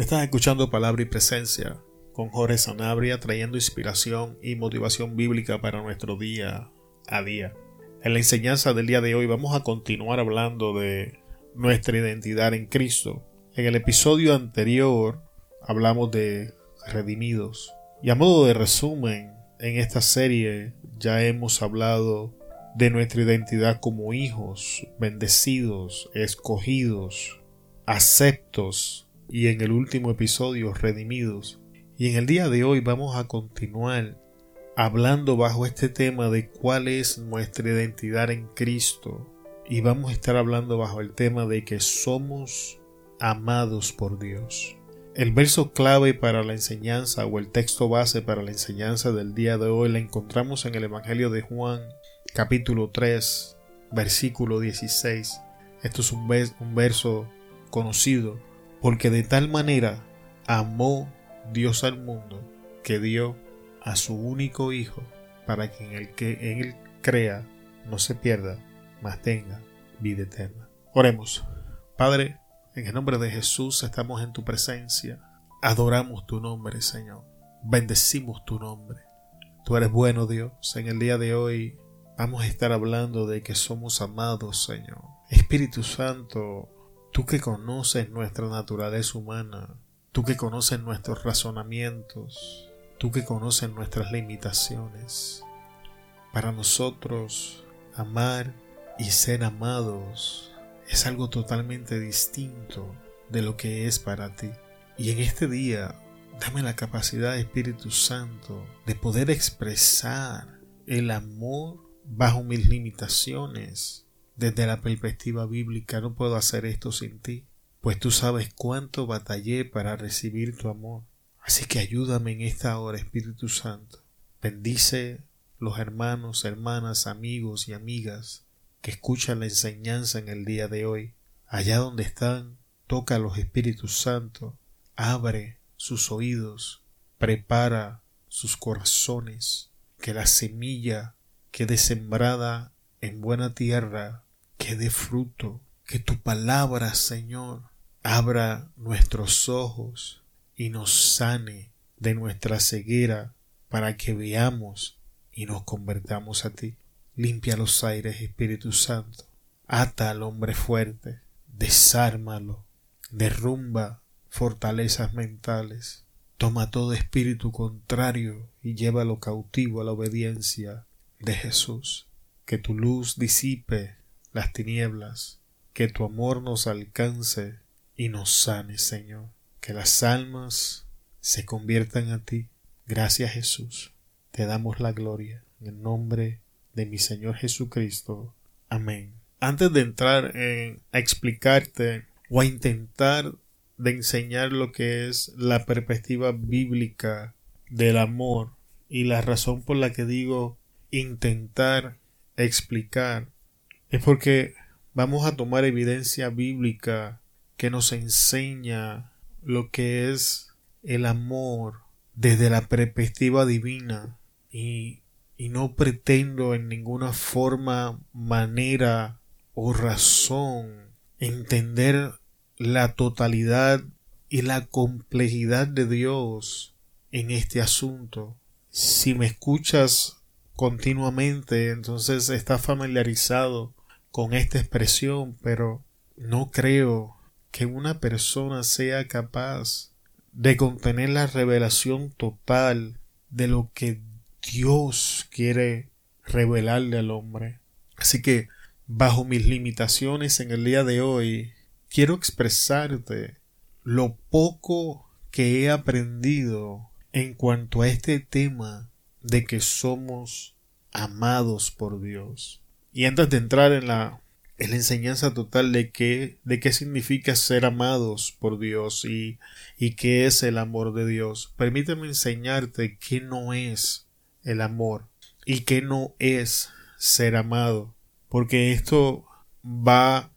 Estás escuchando Palabra y Presencia con Jorge Sanabria trayendo inspiración y motivación bíblica para nuestro día a día. En la enseñanza del día de hoy vamos a continuar hablando de nuestra identidad en Cristo. En el episodio anterior hablamos de redimidos. Y a modo de resumen, en esta serie ya hemos hablado de nuestra identidad como hijos, bendecidos, escogidos, aceptos y en el último episodio redimidos. Y en el día de hoy vamos a continuar hablando bajo este tema de cuál es nuestra identidad en Cristo. Y vamos a estar hablando bajo el tema de que somos amados por Dios. El verso clave para la enseñanza o el texto base para la enseñanza del día de hoy la encontramos en el Evangelio de Juan capítulo 3 versículo 16. Esto es un, un verso conocido porque de tal manera amó Dios al mundo que dio a su único Hijo para que en el que en él crea no se pierda, mas tenga vida eterna. Oremos. Padre, en el nombre de Jesús estamos en tu presencia. Adoramos tu nombre, Señor. Bendecimos tu nombre. Tú eres bueno, Dios. En el día de hoy vamos a estar hablando de que somos amados, Señor. Espíritu Santo, Tú que conoces nuestra naturaleza humana, tú que conoces nuestros razonamientos, tú que conoces nuestras limitaciones. Para nosotros, amar y ser amados es algo totalmente distinto de lo que es para ti. Y en este día, dame la capacidad, Espíritu Santo, de poder expresar el amor bajo mis limitaciones desde la perspectiva bíblica no puedo hacer esto sin ti, pues tú sabes cuánto batallé para recibir tu amor. Así que ayúdame en esta hora, Espíritu Santo. Bendice los hermanos, hermanas, amigos y amigas que escuchan la enseñanza en el día de hoy. Allá donde están, toca a los Espíritus Santos, abre sus oídos, prepara sus corazones, que la semilla quede sembrada en buena tierra que dé fruto, que tu palabra, Señor, abra nuestros ojos y nos sane de nuestra ceguera para que veamos y nos convertamos a ti. Limpia los aires, Espíritu Santo. Ata al hombre fuerte, desármalo, derrumba fortalezas mentales. Toma todo espíritu contrario y llévalo cautivo a la obediencia de Jesús. Que tu luz disipe las tinieblas, que tu amor nos alcance y nos sane, Señor, que las almas se conviertan a ti. Gracias Jesús, te damos la gloria en el nombre de mi Señor Jesucristo. Amén. Antes de entrar en, a explicarte o a intentar de enseñar lo que es la perspectiva bíblica del amor y la razón por la que digo intentar explicar es porque vamos a tomar evidencia bíblica que nos enseña lo que es el amor desde la perspectiva divina y, y no pretendo en ninguna forma, manera o razón entender la totalidad y la complejidad de Dios en este asunto. Si me escuchas continuamente, entonces estás familiarizado con esta expresión, pero no creo que una persona sea capaz de contener la revelación total de lo que Dios quiere revelarle al hombre. Así que, bajo mis limitaciones en el día de hoy, quiero expresarte lo poco que he aprendido en cuanto a este tema de que somos amados por Dios. Y antes de entrar en la, en la enseñanza total de qué, de qué significa ser amados por Dios y, y qué es el amor de Dios, permíteme enseñarte qué no es el amor y qué no es ser amado, porque esto va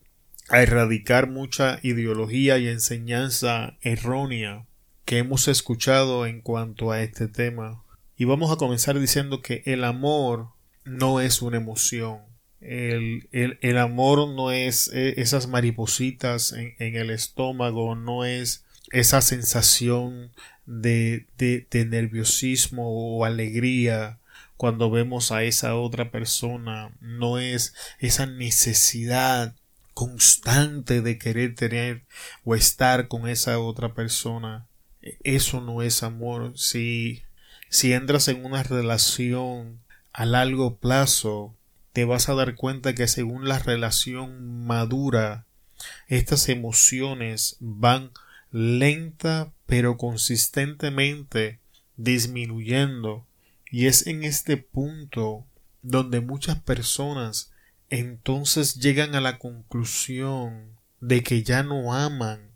a erradicar mucha ideología y enseñanza errónea que hemos escuchado en cuanto a este tema. Y vamos a comenzar diciendo que el amor no es una emoción. El, el, amor no es eh, esas maripositas en, en, el estómago, no es esa sensación de, de, de nerviosismo o alegría cuando vemos a esa otra persona, no es esa necesidad constante de querer tener o estar con esa otra persona. Eso no es amor. Si, si entras en una relación a largo plazo, te vas a dar cuenta que según la relación madura, estas emociones van lenta pero consistentemente disminuyendo. Y es en este punto donde muchas personas entonces llegan a la conclusión de que ya no aman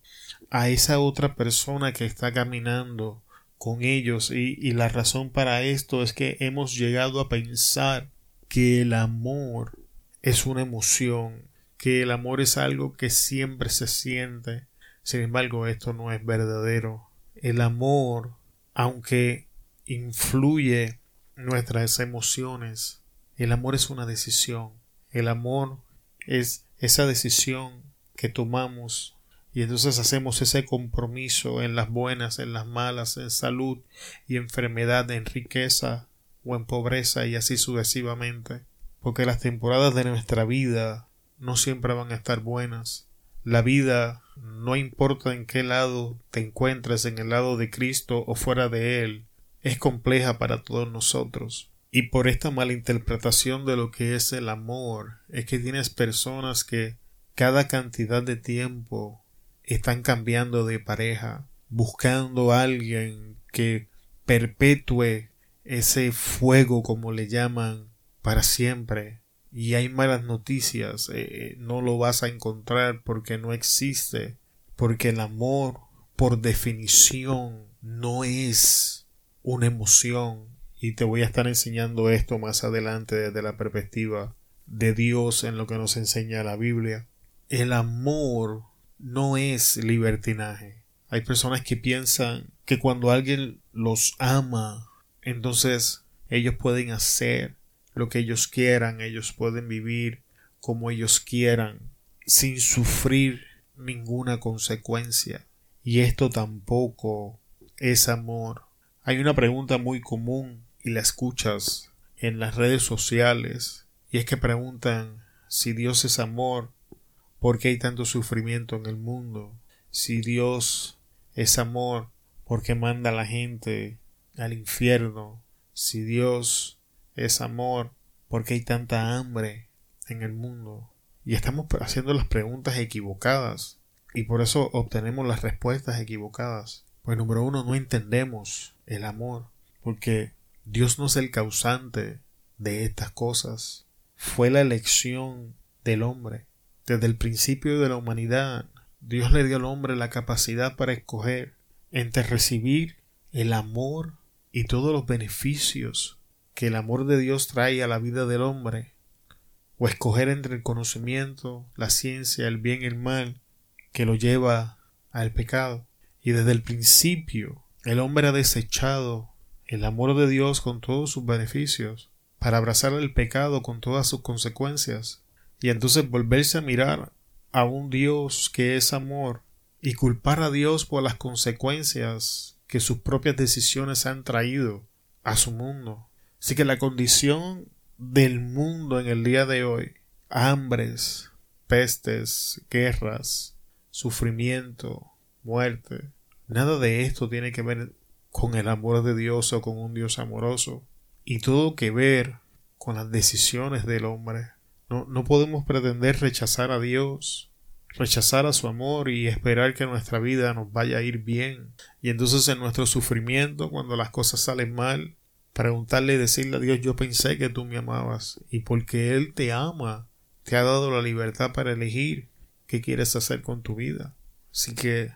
a esa otra persona que está caminando con ellos. Y, y, la razón para esto es que hemos llegado a pensar que el amor es una emoción, que el amor es algo que siempre se siente. Sin embargo, esto no es verdadero. El amor, aunque influye nuestras emociones. El amor es una decisión. El amor es esa decisión que tomamos y entonces hacemos ese compromiso en las buenas, en las malas, en salud y enfermedad, en riqueza o en pobreza y así sucesivamente. Porque las temporadas de nuestra vida no siempre van a estar buenas. La vida no importa en qué lado te encuentres, en el lado de Cristo o fuera de Él, es compleja para todos nosotros. Y por esta malinterpretación de lo que es el amor, es que tienes personas que cada cantidad de tiempo están cambiando de pareja, buscando a alguien que perpetúe ese fuego, como le llaman, para siempre. Y hay malas noticias, eh, no lo vas a encontrar porque no existe, porque el amor, por definición, no es una emoción y te voy a estar enseñando esto más adelante desde la perspectiva de Dios en lo que nos enseña la Biblia. El amor no es libertinaje. Hay personas que piensan que cuando alguien los ama, entonces ellos pueden hacer lo que ellos quieran, ellos pueden vivir como ellos quieran, sin sufrir ninguna consecuencia. Y esto tampoco es amor. Hay una pregunta muy común y la escuchas en las redes sociales y es que preguntan si Dios es amor, ¿por qué hay tanto sufrimiento en el mundo? Si Dios es amor, ¿por qué manda a la gente al infierno? Si Dios es amor, ¿por qué hay tanta hambre en el mundo? Y estamos haciendo las preguntas equivocadas y por eso obtenemos las respuestas equivocadas. Pues número uno, no entendemos el amor, porque Dios no es el causante de estas cosas. Fue la elección del hombre. Desde el principio de la humanidad, Dios le dio al hombre la capacidad para escoger entre recibir el amor y todos los beneficios que el amor de Dios trae a la vida del hombre, o escoger entre el conocimiento, la ciencia, el bien y el mal, que lo lleva al pecado. Y desde el principio el hombre ha desechado el amor de Dios con todos sus beneficios para abrazar el pecado con todas sus consecuencias y entonces volverse a mirar a un Dios que es amor y culpar a Dios por las consecuencias que sus propias decisiones han traído a su mundo. Así que la condición del mundo en el día de hoy, hambres, pestes, guerras, sufrimiento, muerte, Nada de esto tiene que ver con el amor de Dios o con un Dios amoroso, y todo que ver con las decisiones del hombre. No, no podemos pretender rechazar a Dios, rechazar a su amor y esperar que nuestra vida nos vaya a ir bien. Y entonces en nuestro sufrimiento, cuando las cosas salen mal, preguntarle y decirle a Dios yo pensé que tú me amabas y porque Él te ama, te ha dado la libertad para elegir qué quieres hacer con tu vida. Así que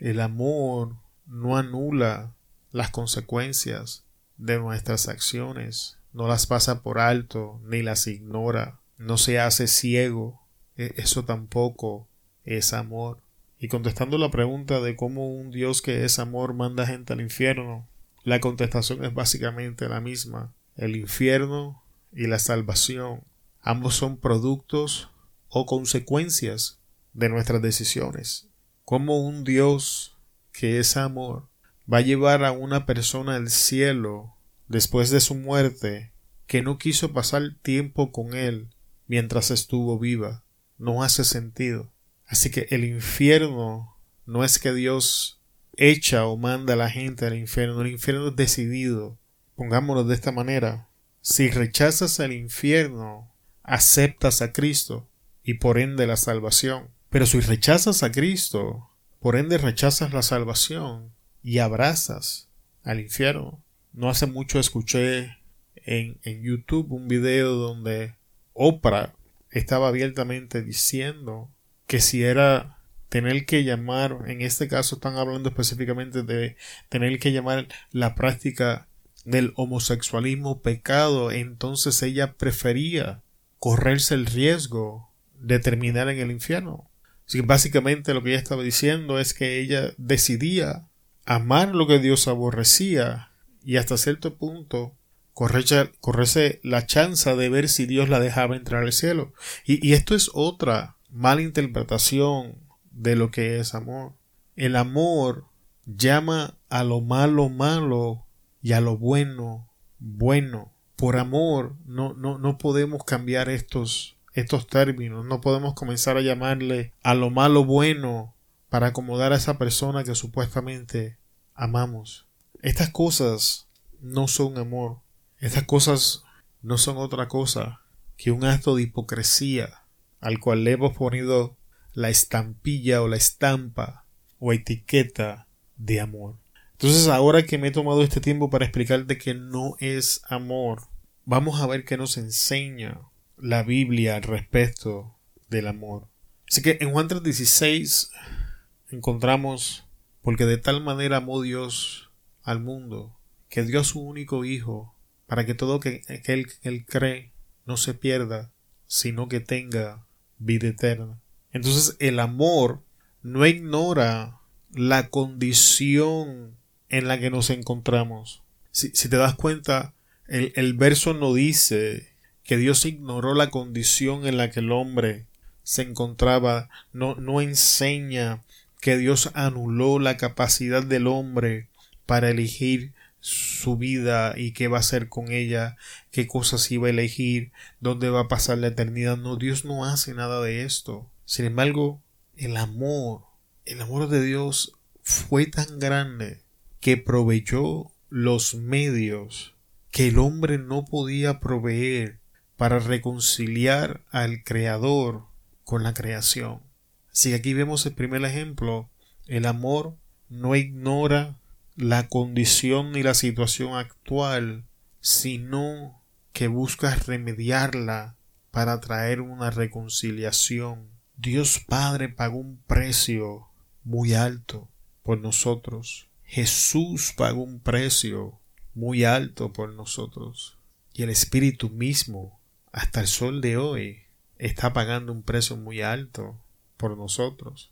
el amor no anula las consecuencias de nuestras acciones, no las pasa por alto ni las ignora, no se hace ciego, e-, eso tampoco es amor. Y contestando la pregunta de cómo un Dios que es amor manda gente al infierno, la contestación es básicamente la misma. El infierno y la salvación ambos son productos o consecuencias de nuestras decisiones. Como un Dios que ese amor va a llevar a una persona al cielo después de su muerte que no quiso pasar tiempo con él mientras estuvo viva. No hace sentido. Así que el infierno no es que Dios echa o manda a la gente al infierno. El infierno es decidido. Pongámoslo de esta manera. Si rechazas el infierno, aceptas a Cristo y por ende la salvación. Pero si rechazas a Cristo, por ende rechazas la salvación y abrazas al infierno. No hace mucho escuché en, en YouTube un video donde Oprah estaba abiertamente diciendo que si era tener que llamar, en este caso están hablando específicamente de tener que llamar la práctica del homosexualismo pecado, entonces ella prefería correrse el riesgo de terminar en el infierno. Así que básicamente lo que ella estaba diciendo es que ella decidía amar lo que Dios aborrecía y hasta cierto punto correrse, la chance de ver si Dios la dejaba entrar al cielo. Y esto es otra mala interpretación de lo que es amor. El amor llama a lo malo malo y a lo bueno bueno. Por amor no, no, no podemos cambiar estos, estos términos, no podemos comenzar a llamarle a lo malo bueno para acomodar a esa persona que supuestamente amamos. Estas cosas no son amor. Estas cosas no son otra cosa que un acto de hipocresía al cual le hemos ponido la estampilla o la estampa o etiqueta de amor. Entonces ahora que me he tomado este tiempo para explicarte que no es amor, vamos a ver qué nos enseña la Biblia al respecto del amor. Así que en Juan 3:16 encontramos, porque de tal manera amó Dios al mundo, que dio a su único Hijo, para que todo aquel que él cree no se pierda, sino que tenga vida eterna. Entonces el amor no ignora la condición en la que nos encontramos. Si, te das cuenta, el, verso no dice que Dios ignoró la condición en la que el hombre se encontraba, no enseña que Dios anuló la capacidad del hombre para elegir su vida y qué va a hacer con ella, qué cosas iba a elegir, dónde va a pasar la eternidad. No, Dios no hace nada de esto. Sin embargo, el amor, el amor de Dios fue tan grande que proveyó los medios que el hombre no podía proveer para reconciliar al Creador con la creación. Si aquí vemos el primer ejemplo, el amor no ignora la condición ni la situación actual, sino que busca remediarla para traer una reconciliación. Dios Padre pagó un precio muy alto por nosotros. Jesús pagó un precio muy alto por nosotros. Y el Espíritu mismo, hasta el sol de hoy, está pagando un precio muy alto por nosotros.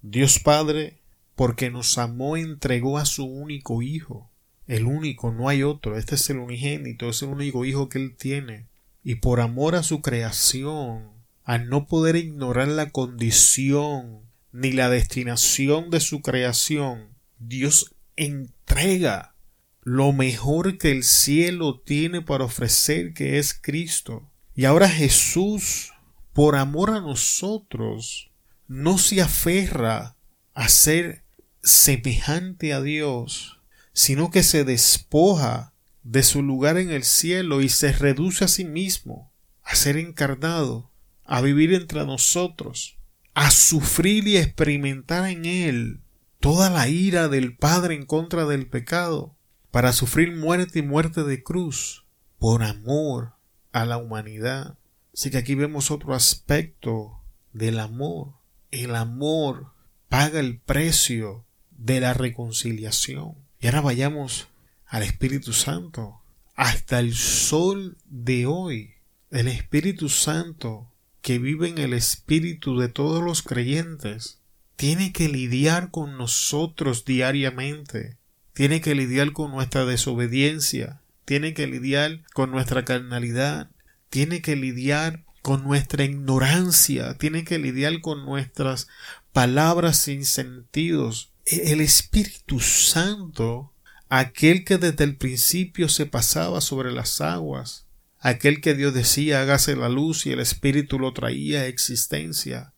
Dios Padre, porque nos amó, entregó a su único Hijo. El único, no hay otro. Este es el unigénito, es el único Hijo que Él tiene. Y por amor a su creación, al no poder ignorar la condición ni la destinación de su creación, Dios entrega lo mejor que el cielo tiene para ofrecer, que es Cristo. Y ahora Jesús, por amor a nosotros, no se aferra a ser semejante a Dios, sino que se despoja de su lugar en el cielo y se reduce a sí mismo, a ser encarnado, a vivir entre nosotros, a sufrir y experimentar en Él toda la ira del Padre en contra del pecado, para sufrir muerte y muerte de cruz, por amor a la humanidad. Así que aquí vemos otro aspecto del amor. El amor paga el precio de la reconciliación. Y ahora vayamos al Espíritu Santo. Hasta el sol de hoy, el Espíritu Santo que vive en el espíritu de todos los creyentes, tiene que lidiar con nosotros diariamente, tiene que lidiar con nuestra desobediencia, tiene que lidiar con nuestra carnalidad, tiene que lidiar con nuestra ignorancia, tiene que lidiar con nuestras palabras sin sentidos. El Espíritu Santo, aquel que desde el principio se pasaba sobre las aguas, aquel que Dios decía hágase la luz y el Espíritu lo traía a existencia,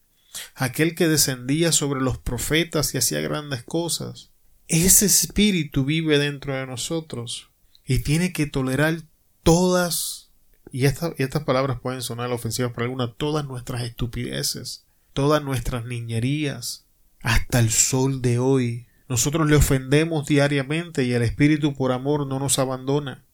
aquel que descendía sobre los profetas y hacía grandes cosas. Ese Espíritu vive dentro de nosotros y tiene que tolerar todas, y, estas palabras pueden sonar ofensivas para algunas, todas nuestras estupideces, todas nuestras niñerías, hasta el sol de hoy. Nosotros le ofendemos diariamente y el Espíritu por amor no nos abandona.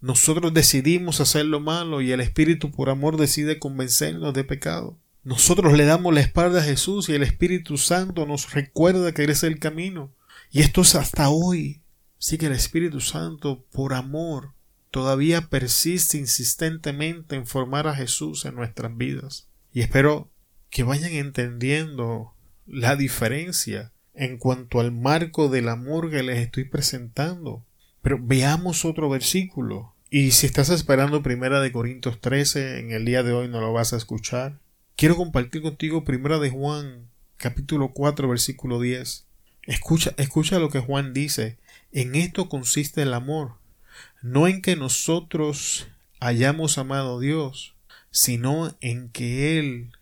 Nosotros decidimos hacer lo malo y el Espíritu por amor decide convencernos de pecado. Nosotros le damos la espalda a Jesús y el Espíritu Santo nos recuerda que es el camino. Y esto es hasta hoy. Sí que el Espíritu Santo, por amor, todavía persiste insistentemente en formar a Jesús en nuestras vidas. Y espero que vayan entendiendo la diferencia en cuanto al marco del amor que les estoy presentando. Pero veamos otro versículo. Y si estás esperando Primera de Corintios 13, en el día de hoy no lo vas a escuchar. Quiero compartir contigo Primera de Juan, capítulo 4, versículo 10. Escucha, escucha lo que Juan dice. En esto consiste el amor, no en que nosotros hayamos amado a Dios, sino en que Él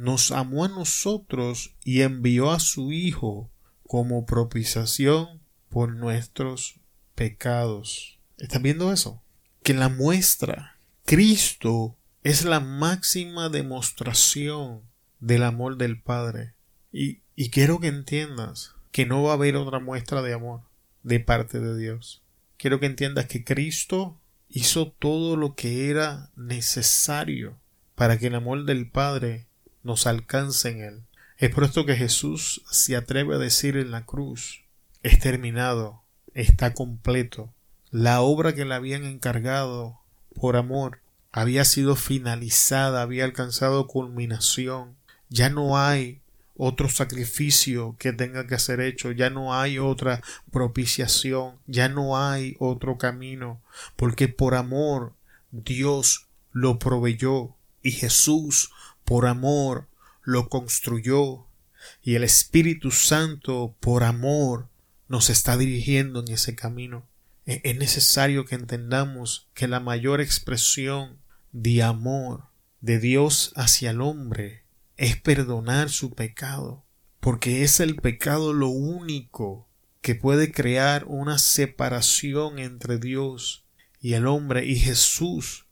nos amó a nosotros y envió a su Hijo como propiciación por nuestros pecados. ¿Están viendo eso? Que la muestra, Cristo es la máxima demostración del amor del Padre. Y, y quiero que entiendas que no va a haber otra muestra de amor de parte de Dios. Quiero que entiendas que Cristo hizo todo lo que era necesario para que el amor del Padre nos alcance en él. Es por esto que Jesús se atreve a decir en la cruz es terminado, está completo. La obra que le habían encargado por amor había sido finalizada, había alcanzado culminación. Ya no hay otro sacrificio que tenga que ser hecho, ya no hay otra propiciación, ya no hay otro camino, porque por amor Dios lo proveyó y Jesús por amor lo construyó y el Espíritu Santo por amor nos está dirigiendo en ese camino. E-, es necesario que entendamos que la mayor expresión de amor de Dios hacia el hombre es perdonar su pecado, porque es el pecado lo único que puede crear una separación entre Dios y el hombre y Jesús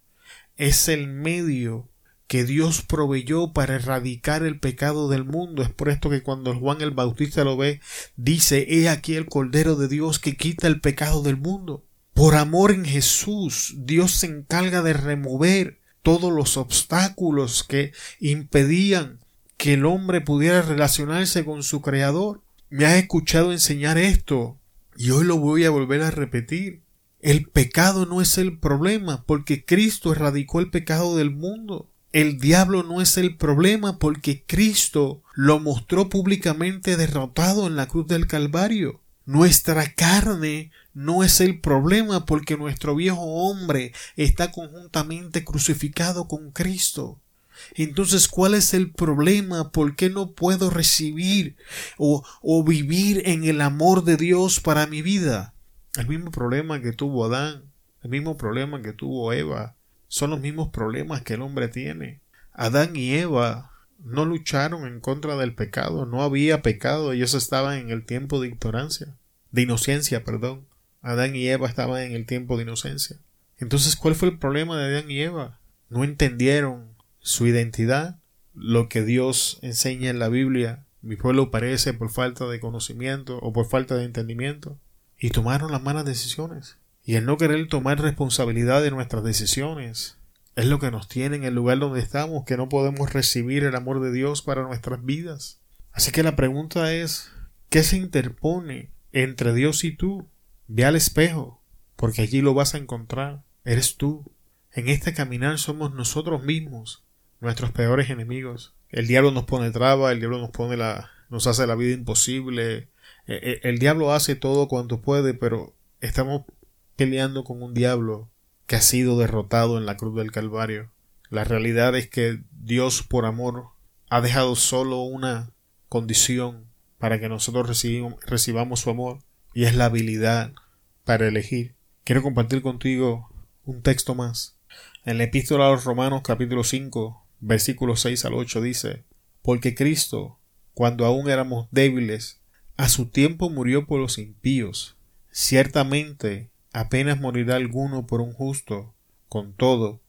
es el medio que Dios proveyó para erradicar el pecado del mundo. Es por esto que cuando Juan el Bautista lo ve, dice, He aquí el Cordero de Dios que quita el pecado del mundo. Por amor en Jesús, Dios se encarga de remover todos los obstáculos que impedían que el hombre pudiera relacionarse con su Creador. Me has escuchado enseñar esto y hoy lo voy a volver a repetir. El pecado no es el problema porque Cristo erradicó el pecado del mundo. El diablo no es el problema porque Cristo lo mostró públicamente derrotado en la cruz del Calvario. Nuestra carne no es el problema porque nuestro viejo hombre está conjuntamente crucificado con Cristo. Entonces, ¿cuál es el problema? ¿Por qué no puedo recibir o, o vivir en el amor de Dios para mi vida? El mismo problema que tuvo Adán, el mismo problema que tuvo Eva, son los mismos problemas que el hombre tiene. Adán y Eva no lucharon en contra del pecado, no había pecado, ellos estaban en el tiempo de ignorancia, de inocencia, perdón. Adán y Eva estaban en el tiempo de inocencia. Entonces, ¿cuál fue el problema de Adán y Eva? No entendieron su identidad, lo que Dios enseña en la Biblia. Mi pueblo parece por falta de conocimiento o por falta de entendimiento. Y tomaron las malas decisiones. Y el no querer tomar responsabilidad de nuestras decisiones es lo que nos tiene en el lugar donde estamos, que no podemos recibir el amor de Dios para nuestras vidas. Así que la pregunta es, ¿qué se interpone entre Dios y tú? Ve al espejo, porque allí lo vas a encontrar. Eres tú. En este caminar somos nosotros mismos, nuestros peores enemigos. El diablo nos pone traba, el diablo nos pone la, nos hace la vida imposible. El, e, el diablo hace todo cuanto puede, pero estamos peleando con un diablo que ha sido derrotado en la cruz del Calvario. La realidad es que Dios por amor ha dejado solo una condición para que nosotros recibamos su amor y es la habilidad para elegir. Quiero compartir contigo un texto más. En la epístola a los Romanos capítulo 5 versículos 6 al 8 dice, porque Cristo, cuando aún éramos débiles, a su tiempo murió por los impíos. Ciertamente, apenas morirá alguno por un justo. Con todo,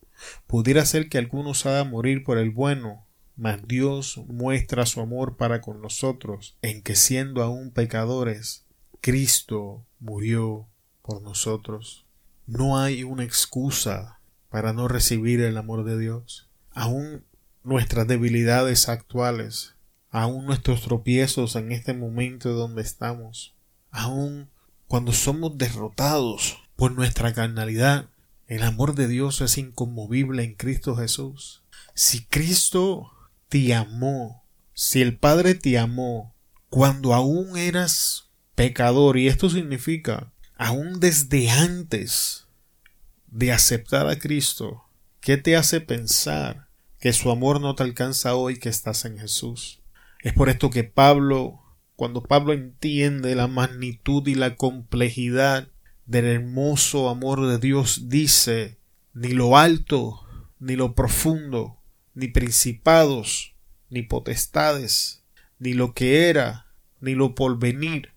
pudiera ser que algunos haga morir por el bueno, mas Dios muestra su amor para con nosotros, en que siendo aún pecadores, Cristo murió por nosotros. No hay una excusa para no recibir el amor de Dios. Aún nuestras debilidades actuales, aún nuestros tropiezos en este momento donde estamos, aún cuando somos derrotados por nuestra carnalidad, el amor de Dios es inconmovible en Cristo Jesús. Si Cristo te amó, si el Padre te amó cuando aún eras pecador, y esto significa aún desde antes de aceptar a Cristo, ¿qué te hace pensar que su amor no te alcanza hoy que estás en Jesús? Es por esto que Pablo, cuando Pablo entiende la magnitud y la complejidad del hermoso amor de Dios, dice, ni lo alto, ni lo profundo, ni principados, ni potestades, ni lo que era, ni lo porvenir,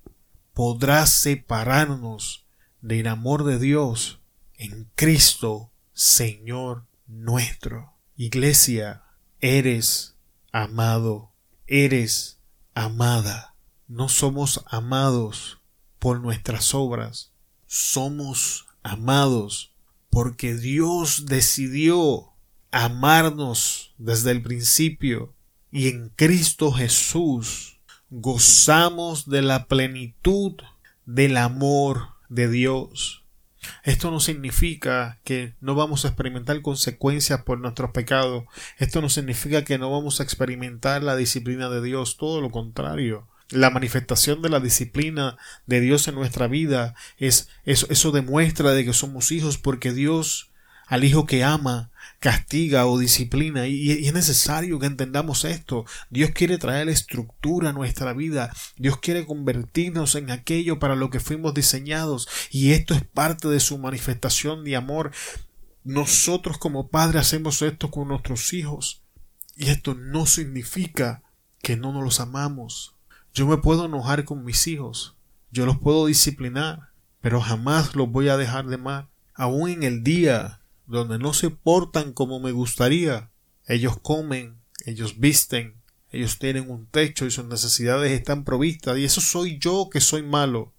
podrá separarnos del amor de Dios en Cristo, Señor nuestro. Iglesia, eres amado, eres amada. No somos amados por nuestras obras, somos amados porque Dios decidió amarnos desde el principio y en Cristo Jesús gozamos de la plenitud del amor de Dios. Esto no significa que no vamos a experimentar consecuencias por nuestros pecados. Esto no significa que no vamos a experimentar la disciplina de Dios. Todo lo contrario. La manifestación de la disciplina de Dios en nuestra vida es eso, eso demuestra de que somos hijos porque Dios al hijo que ama castiga o disciplina y, y, es necesario que entendamos esto. Dios quiere traer estructura a nuestra vida. Dios quiere convertirnos en aquello para lo que fuimos diseñados y esto es parte de su manifestación de amor. Nosotros como padres hacemos esto con nuestros hijos y esto no significa que no nos los amamos. Yo me puedo enojar con mis hijos, yo los puedo disciplinar, pero jamás los voy a dejar de amar. Aún en el día donde no se portan como me gustaría, ellos comen, ellos visten, ellos tienen un techo y sus necesidades están provistas, y eso soy yo que soy malo.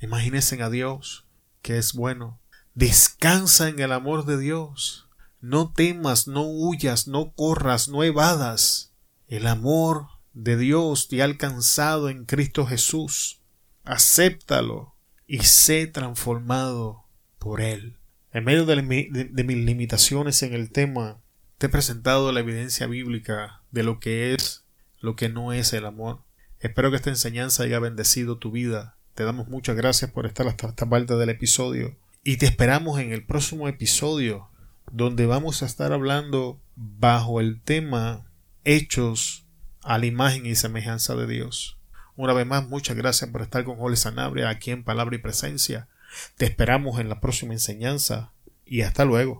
Imagínense a Dios, que es bueno. Descansa en el amor de Dios. No temas, no huyas, no corras, no evadas. El amor de Dios te ha alcanzado en Cristo Jesús. Acéptalo y sé transformado por Él. En medio de, mis limitaciones en el tema, te he presentado la evidencia bíblica de lo que es, lo que no es el amor. Espero que esta enseñanza haya bendecido tu vida. Te damos muchas gracias por estar hasta esta parte del episodio. Y te esperamos en el próximo episodio, donde vamos a estar hablando bajo el tema Hechos a la imagen y semejanza de Dios. Una vez más, muchas gracias por estar con Jorge Sanabria aquí en Palabra y Presencia. Te esperamos en la próxima enseñanza y hasta luego.